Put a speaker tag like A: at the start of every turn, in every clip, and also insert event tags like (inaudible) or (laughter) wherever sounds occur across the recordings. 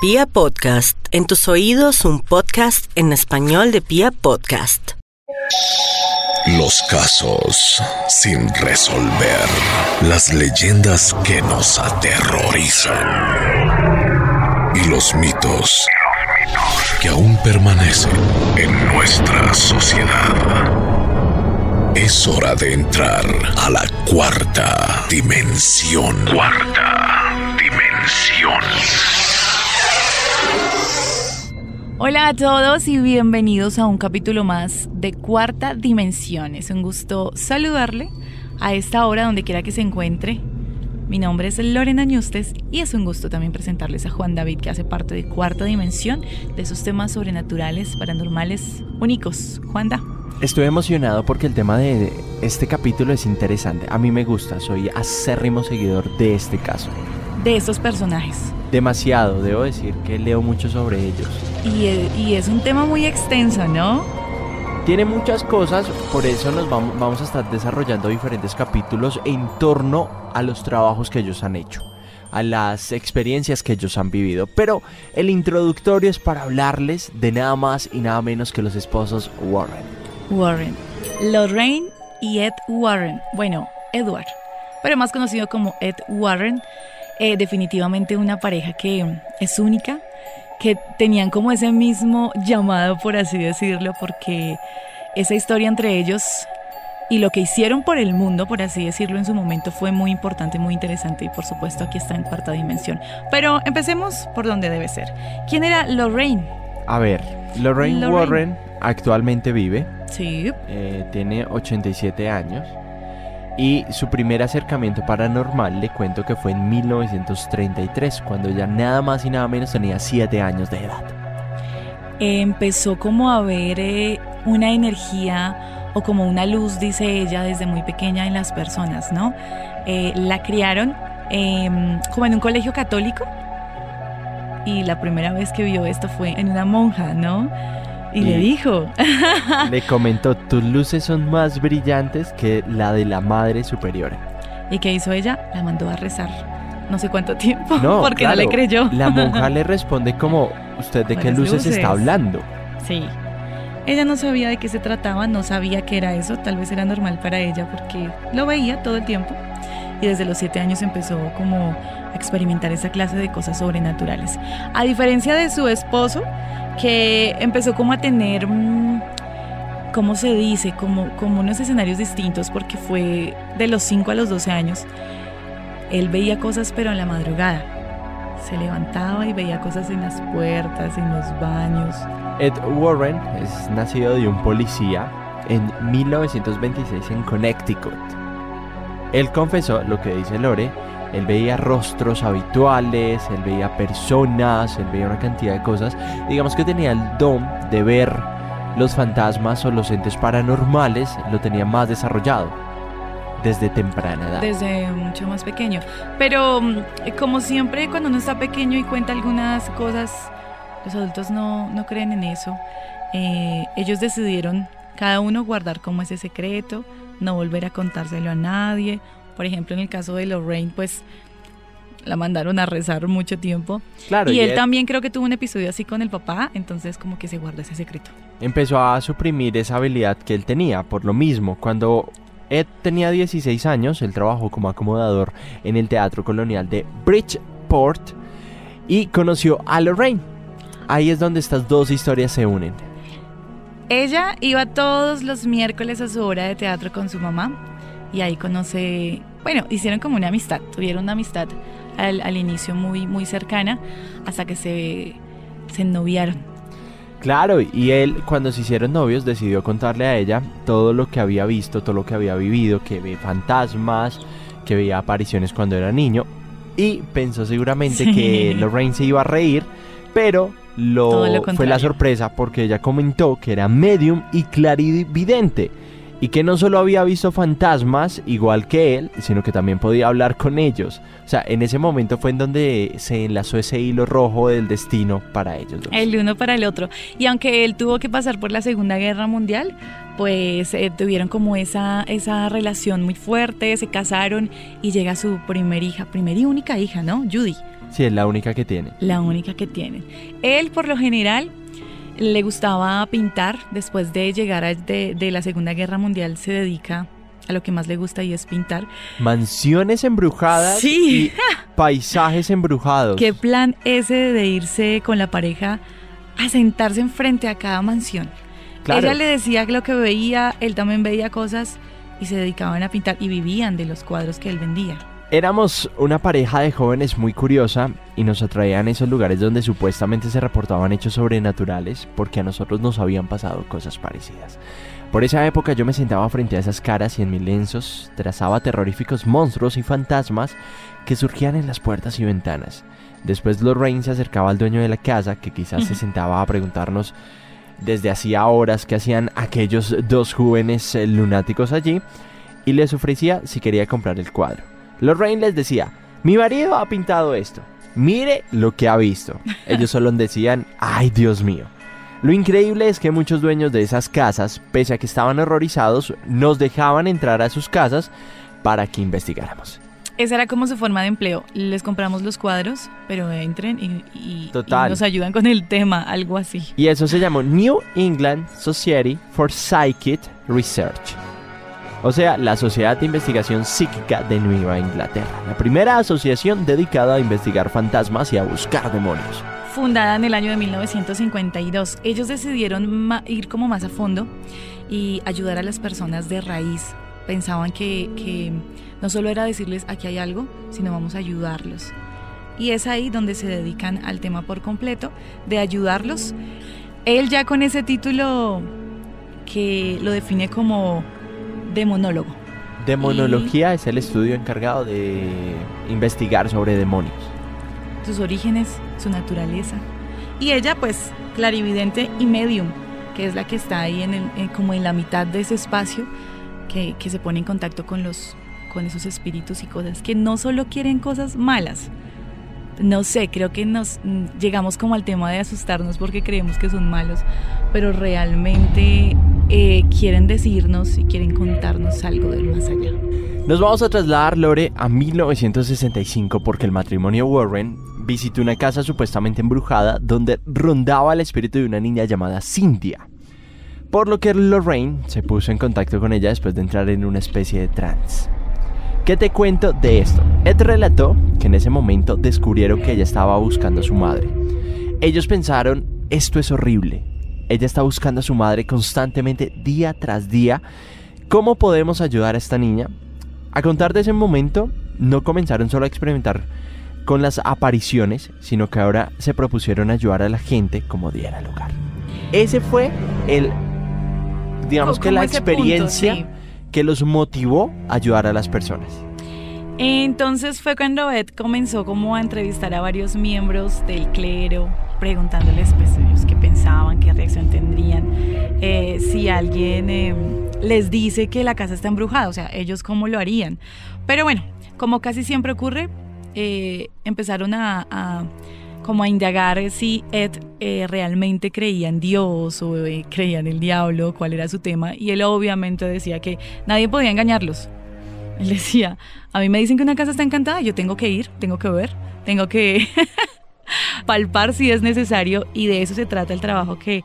A: Pia Podcast, en tus oídos un podcast en español de Pia Podcast.
B: Los casos sin resolver, las leyendas que nos aterrorizan y los mitos que aún permanecen en nuestra sociedad. Es hora de entrar a la cuarta dimensión. Cuarta dimensión.
C: Hola a todos y bienvenidos a un capítulo más de Cuarta Dimensión. Es un gusto saludarle a esta hora donde quiera que se encuentre. Mi nombre es Lorena Ñustes y es un gusto también presentarles a Juan David que hace parte de Cuarta Dimensión, de esos temas sobrenaturales, paranormales, únicos. Juanda.
D: Estoy emocionado porque el tema de este capítulo es interesante. A mí me gusta, soy acérrimo seguidor de este caso.
C: De estos personajes.
D: Demasiado, debo decir que leo mucho sobre ellos.
C: Y, eh, y es un tema muy extenso, ¿no?
D: Tiene muchas cosas, por eso nos vamos, vamos a estar desarrollando diferentes capítulos en torno a los trabajos que ellos han hecho, a las experiencias que ellos han vivido. Pero el introductorio es para hablarles de nada más y nada menos que los esposos Warren.
C: Warren. Lorraine y Ed Warren. Bueno, Edward, pero más conocido como Ed Warren. Eh, definitivamente una pareja que es única, que tenían como ese mismo llamado, por así decirlo, porque esa historia entre ellos y lo que hicieron por el mundo, por así decirlo, en su momento fue muy importante, muy interesante y por supuesto aquí está en cuarta dimensión. Pero empecemos por donde debe ser. ¿Quién era Lorraine?
D: A ver, Lorraine,
C: Lorraine.
D: Warren actualmente vive,
C: Sí.
D: eh, tiene 87 años y su primer acercamiento paranormal le cuento que fue en 1933, cuando ya nada más y nada menos tenía 7 años de edad.
C: empezó como a ver eh, una energía o como una luz, dice ella, desde muy pequeña en las personas, ¿no? Eh, la criaron em, como en un colegio católico y la primera vez que vio esto fue en una monja, ¿no? Y, le
D: Y-
C: dijo, (laughs)
D: Le comentó, tus luces son más brillantes que la de la Madre Superiora.
C: ¿y qué hizo ella? La mandó a rezar no sé cuánto tiempo,
D: No, (laughs)
C: porque no le
D: claro,
C: creyó.
D: La (laughs) monja le responde como, ¿usted de qué luces,
C: luces.
D: está hablando?
C: Sí. Ella no sabía de qué se trataba, no sabía que era eso, tal vez era normal para ella porque lo veía todo el tiempo. Y desde los siete años empezó como a experimentar esa clase de cosas sobrenaturales. A diferencia de su esposo, que empezó como a tener, mm, ¿cómo se dice? Como, como unos escenarios distintos porque fue de los 5 a los 12 años. Él veía cosas pero en la madrugada. Se levantaba y veía cosas en las puertas, en los baños.
D: Ed Warren es nacido de un policía en 1926 en Connecticut. Él confesó lo que dice Lore, él veía rostros habituales, él veía personas, él veía una cantidad de cosas. Digamos que tenía el don de ver los fantasmas o los entes paranormales, lo tenía más desarrollado desde temprana edad.
C: Desde mucho más pequeño. Pero mm, como siempre, cuando uno está pequeño y cuenta algunas cosas, los adultos no, no creen en eso. Eh, ellos decidieron cada uno guardar como ese secreto, no volver a contárselo a nadie. Por ejemplo, en el caso de Lorraine, pues la mandaron a rezar mucho tiempo.
D: Claro,
C: y él también creo que tuvo un episodio así con el papá, entonces como que se guarda ese secreto.
D: empezó a suprimir esa habilidad que él tenía. Por lo mismo, cuando Ed tenía 16 años, él trabajó como acomodador en el Teatro Colonial de Bridgeport y conoció a Lorraine. Ahí es donde estas dos historias se unen.
C: Ella iba todos los miércoles a su hora de teatro con su mamá y ahí conoce, bueno, hicieron como una amistad, tuvieron una amistad al, al inicio muy, muy cercana hasta que se, se ennoviaron.
D: Claro, y él cuando se hicieron novios decidió contarle a ella todo lo que había visto, todo lo que había vivido, que ve fantasmas, que veía apariciones cuando era niño y pensó seguramente
C: Sí.
D: que Lorraine se iba a reír, pero lo,
C: lo
D: fue la sorpresa porque ella comentó que era medium y clarividente y que no solo había visto fantasmas igual que él, sino que también podía hablar con ellos. O sea, en ese momento fue en donde se enlazó ese hilo rojo del destino para ellos. dos.
C: El uno para el otro. Y aunque él tuvo que pasar por la Segunda Guerra Mundial, pues eh, tuvieron como esa, esa relación muy fuerte, se casaron y llega su primer hija, primera y única hija, ¿no? Judy.
D: Sí, es la única que tiene.
C: La única que tienen. Él, por lo general, le gustaba pintar. Después de llegar a- de, de la Segunda Guerra Mundial, se dedica a lo que más le gusta y es pintar.
D: Mansiones embrujadas
C: Sí.
D: y (laughs) paisajes embrujados.
C: ¿Qué plan ese de irse con la pareja a sentarse enfrente a cada mansión?
D: Claro.
C: Ella le decía lo que veía, él también veía cosas y se dedicaban a pintar y vivían de los cuadros que él vendía.
D: Éramos una pareja de jóvenes muy curiosa y nos atraían esos lugares donde supuestamente se reportaban hechos sobrenaturales porque a nosotros nos habían pasado cosas parecidas. Por esa época yo me sentaba frente a esas caras y en mis lienzos trazaba terroríficos monstruos y fantasmas que surgían en las puertas y ventanas. Después Lorraine se acercaba al dueño de la casa que quizás se (laughs) sentaba a preguntarnos desde hacía horas qué hacían aquellos dos jóvenes lunáticos allí y les ofrecía si quería comprar el cuadro. Lorraine les decía, mi marido ha pintado esto, mire lo que ha visto. (laughs) Ellos solo decían, ay Dios mío. Lo increíble es que muchos dueños de esas casas, pese a que estaban horrorizados, nos dejaban entrar a sus casas para que investigáramos.
C: Esa era como su forma de empleo. Les compramos los cuadros, pero entren y, y-
D: Total.
C: y nos ayudan con el tema, algo así.
D: Y eso se llamó New England Society for Psychic Research. O sea, la Sociedad de Investigación Psíquica de Nueva Inglaterra. La primera asociación dedicada a investigar fantasmas y a buscar demonios.
C: Fundada en el año de 1952, ellos decidieron ir como más a fondo y ayudar a las personas de raíz. Pensaban que, que no solo era decirles aquí hay algo, sino vamos a ayudarlos. Y es ahí donde se dedican al tema por completo, de ayudarlos. Él ya con ese título que lo define como demonólogo.
D: Demonología es el estudio encargado de investigar sobre demonios.
C: sus orígenes, su naturaleza. Y ella, pues, clarividente y medium, que es la que está ahí en el- en- como en la mitad de ese espacio, que, que se pone en contacto con los con esos espíritus y cosas que no solo quieren cosas malas. No sé, creo que nos mm, llegamos como al tema de asustarnos porque creemos que son malos, pero realmente eh, quieren decirnos y quieren contarnos algo del más allá.
D: Nos vamos a trasladar, Lore, a 1965 porque el matrimonio Warren visitó una casa supuestamente embrujada donde rondaba el espíritu de una niña llamada Cynthia. Por lo que Lorraine se puso en contacto con ella después de entrar en una especie de trance. ¿Qué te cuento de esto? Ed relató que en ese momento descubrieron que ella estaba buscando a su madre. Ellos pensaron, esto es horrible. Ella está buscando a su madre constantemente día tras día. ¿Cómo podemos ayudar a esta niña? A contar de ese momento, no comenzaron solo a experimentar con las apariciones, sino que ahora se propusieron ayudar a la gente como diera lugar. Ese fue el, digamos
C: Co-
D: que la
C: punto,
D: experiencia
C: sí.
D: que los motivó a ayudar a las personas.
C: Entonces fue cuando Ed comenzó como a entrevistar a varios miembros del clero, preguntándoles pues ellos qué pensaban, qué reacción tendrían, eh, si alguien eh, les dice que la casa está embrujada, o sea, ellos cómo lo harían. Pero bueno, como casi siempre ocurre, eh, empezaron a, a- como a indagar si Ed eh, realmente creía en Dios o eh, creía en el diablo, cuál era su tema, y él obviamente decía que nadie podía engañarlos. Él decía, a mí me dicen que una casa está encantada, yo tengo que ir, tengo que ver, tengo que (laughs) palpar si es necesario y de eso se trata el trabajo que,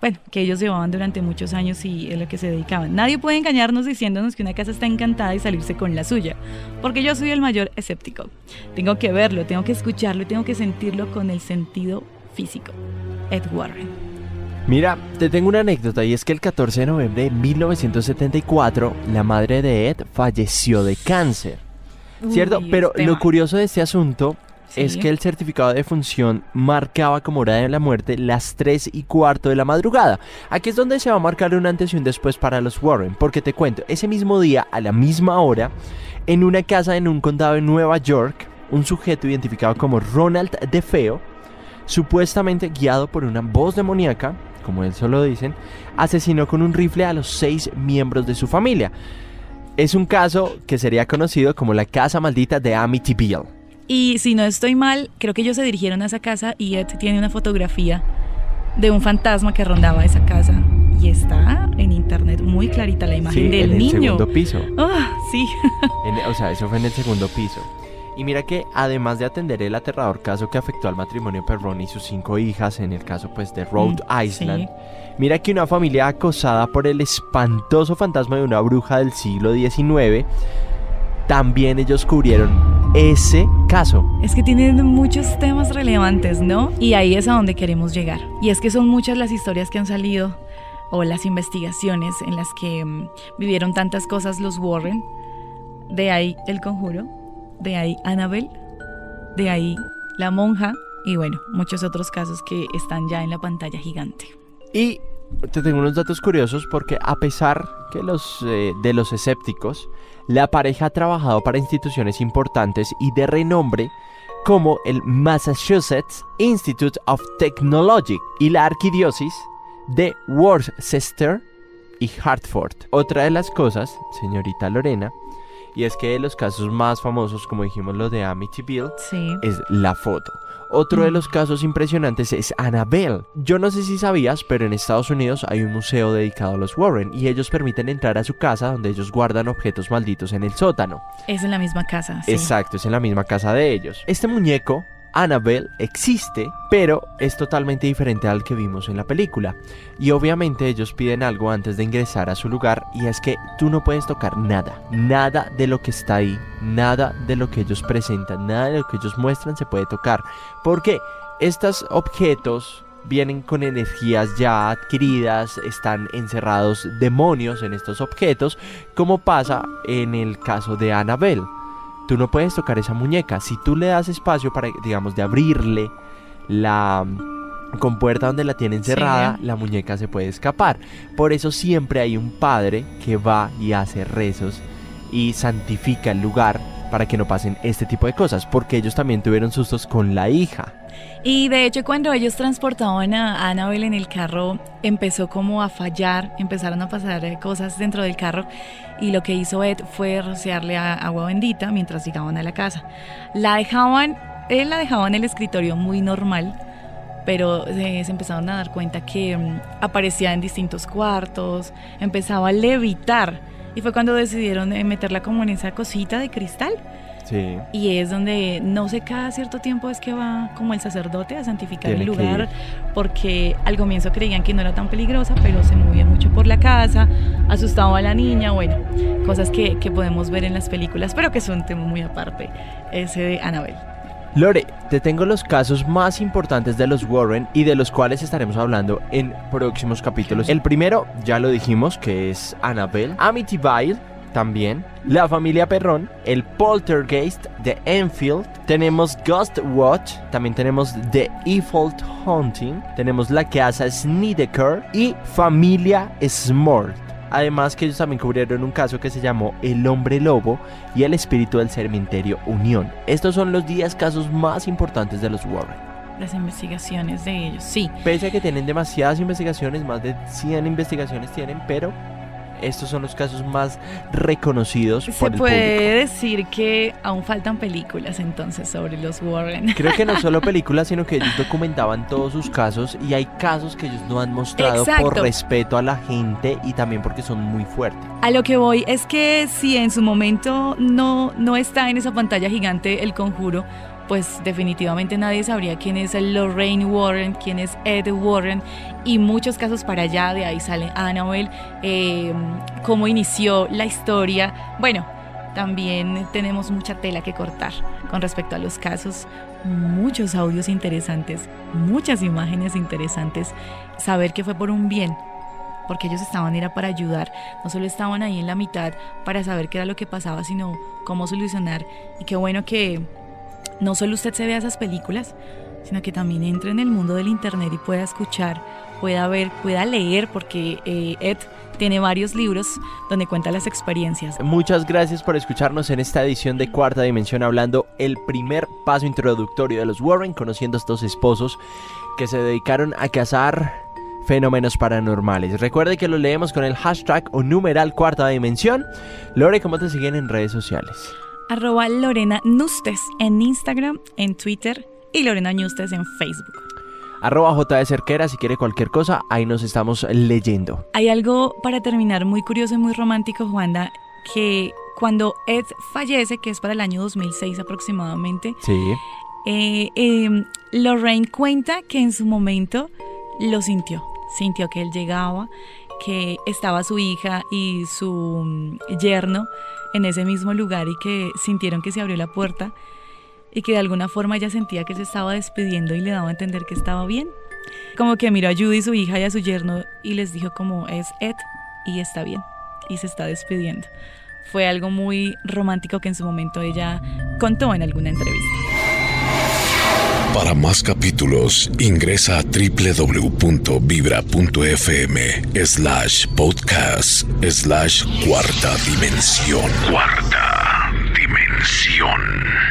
C: bueno, que ellos llevaban durante muchos años y es lo que se dedicaban. Nadie puede engañarnos diciéndonos que una casa está encantada y salirse con la suya, porque yo soy el mayor escéptico. Tengo que verlo, tengo que escucharlo y tengo que sentirlo con el sentido físico. Ed Warren.
D: Mira, te tengo una anécdota y es que el 14 de noviembre de 1974 la madre de Ed falleció de cáncer. ¿Cierto?
C: Uy,
D: Pero lo curioso de este asunto es que el certificado de función marcaba como hora de la muerte las 3 y cuarto de la madrugada. Aquí es donde se va a marcar un antes y un después para los Warren, porque te cuento, ese mismo día, a la misma hora, en una casa en un condado de Nueva York, un sujeto identificado como Ronald DeFeo, supuestamente guiado por una voz demoníaca, como él solo dicen, asesinó con un rifle a los seis miembros de su familia. Es un caso que sería conocido como la casa maldita de Amityville.
C: Y si no estoy mal, creo que ellos se dirigieron a esa casa y Ed tiene una fotografía de un fantasma que rondaba esa casa. Y está en internet muy clarita la imagen
D: Sí,
C: del
D: en el
C: niño.
D: segundo piso.
C: Ah, sí. (laughs)
D: En- o sea, eso fue en el segundo piso. Y mira que además de atender el aterrador caso que afectó al matrimonio Perrone y sus cinco hijas en el caso pues de Rhode
C: Mm,
D: Island,
C: sí.
D: mira que una familia acosada por el espantoso fantasma de una bruja del siglo XIX, también ellos cubrieron ese caso.
C: Es que tienen muchos temas relevantes, ¿no? Y ahí es a donde queremos llegar. Y es que son muchas las historias que han salido o las investigaciones en las que mm, vivieron tantas cosas los Warren. De ahí el conjuro, de ahí Annabelle, de ahí la monja y bueno, muchos otros casos que están ya en la pantalla gigante.
D: Y te tengo unos datos curiosos porque a pesar que los, eh, de los escépticos, la pareja ha trabajado para instituciones importantes y de renombre como el Massachusetts Institute of Technology y la arquidiócesis de Worcester y Hartford. Otra de las cosas, señorita Lorena, y es que de los casos más famosos, como dijimos los de Amityville,
C: Sí.
D: es la foto. Otro de
C: Mm.
D: los casos impresionantes es Annabelle. Yo no sé si sabías, pero en Estados Unidos hay un museo dedicado a los Warren y ellos permiten entrar a su casa donde ellos guardan objetos malditos en el sótano.
C: Es en la misma casa. Sí.
D: Exacto, es en la misma casa de ellos. Este muñeco, Annabelle, existe, pero es totalmente diferente al que vimos en la película. Y obviamente ellos piden algo antes de ingresar a su lugar y es que tú no puedes tocar nada, nada de lo que está ahí, nada de lo que ellos presentan, nada de lo que ellos muestran se puede tocar. Porque estos objetos vienen con energías ya adquiridas, están encerrados demonios en estos objetos, como pasa en el caso de Annabelle. Tú no puedes tocar esa muñeca. Si tú le das espacio para, digamos, de abrirle la mm, compuerta donde la tiene encerrada, la muñeca se puede escapar. Por eso siempre hay un padre que va y hace rezos y santifica el lugar para que no pasen este tipo de cosas, porque ellos también tuvieron sustos con la hija.
C: Y de hecho cuando ellos transportaban a Annabelle en el carro empezó como a fallar, empezaron a pasar eh, cosas dentro del carro y lo que hizo Ed fue rociarle agua bendita mientras llegaban a la casa. La dejaban, él la dejaba en el escritorio muy normal, pero se empezaron a dar cuenta que mm, aparecía en distintos cuartos, empezaba a levitar y fue cuando decidieron eh, meterla como en esa cosita de cristal.
D: Sí.
C: Y es donde no sé cada cierto tiempo es que va como el sacerdote a santificar
D: Tiene
C: el lugar, porque al comienzo creían que no era tan peligrosa, pero se movía mucho por la casa, asustaba a la niña, bueno, cosas que, que podemos ver en las películas, pero que es un tema muy aparte, ese de Annabelle.
D: Lore, te tengo los casos más importantes de los Warren y de los cuales estaremos hablando en próximos capítulos. El primero, ya lo dijimos, que es Annabelle, Amityville, también, la familia Perrón, el Poltergeist de Enfield, tenemos Ghost Watch, también tenemos The Evil Haunting, tenemos la casa Snedeker y familia Smart. Además que ellos también cubrieron un caso que se llamó El Hombre Lobo y el Espíritu del Cementerio Unión. Estos son los 10 casos más importantes de los Warren.
C: Las investigaciones de ellos, sí.
D: Pese a que tienen demasiadas investigaciones, más de 100 investigaciones tienen, pero estos son los casos más reconocidos
C: Se
D: por el
C: puede
D: público.
C: decir que aún faltan películas entonces sobre los Warren.
D: Creo que no (laughs) solo películas, sino que ellos documentaban todos sus casos y hay casos que ellos no han mostrado por respeto a la gente y también porque son muy fuertes.
C: A lo que voy es que si en su momento no, no está en esa pantalla gigante el conjuro, pues definitivamente nadie sabría quién es Lorraine Warren, quién es Ed Warren y muchos casos para allá, de ahí sale Annabelle, eh, cómo inició la historia. Bueno, también tenemos mucha tela que cortar con respecto a los casos, muchos audios interesantes, muchas imágenes interesantes, saber que fue por un bien, porque ellos estaban era para ayudar, no solo estaban ahí en la mitad para saber qué era lo que pasaba, sino cómo solucionar. Y qué bueno que no solo usted se vea esas películas, sino que también entre en el mundo del internet y pueda escuchar, pueda ver, pueda leer, porque eh, Ed tiene varios libros donde cuenta las experiencias.
D: Muchas gracias por escucharnos en esta edición de Cuarta Dimensión hablando el primer paso introductorio de los Warren, conociendo a estos esposos que se dedicaron a cazar fenómenos paranormales. Recuerde que lo leemos con el hashtag o numeral Cuarta Dimensión. Lore, ¿cómo te siguen en redes sociales?
C: Arroba Lorena Nustes en Instagram, en Twitter y Lorena Nustes en Facebook.
D: Arroba J de Cerquera, si quiere cualquier cosa, ahí nos estamos leyendo.
C: Hay algo para terminar muy curioso y muy romántico, Juanda, que cuando Ed fallece, que es para el año 2006 aproximadamente,
D: Sí.
C: eh, eh, Lorraine cuenta que en su momento lo sintió. Sintió que él llegaba, que estaba su hija y su mm, yerno en ese mismo lugar y que sintieron que se abrió la puerta y que de alguna forma ella sentía que se estaba despidiendo y le daba a entender que estaba bien. Como que miró a Judy, su hija, y a su yerno y les dijo como es Ed y está bien y se está despidiendo. Fue algo muy romántico que en su momento ella contó en alguna entrevista.
B: Para más capítulos, ingresa a www.vibra.fm slash podcast slash cuarta dimensión. Cuarta dimensión.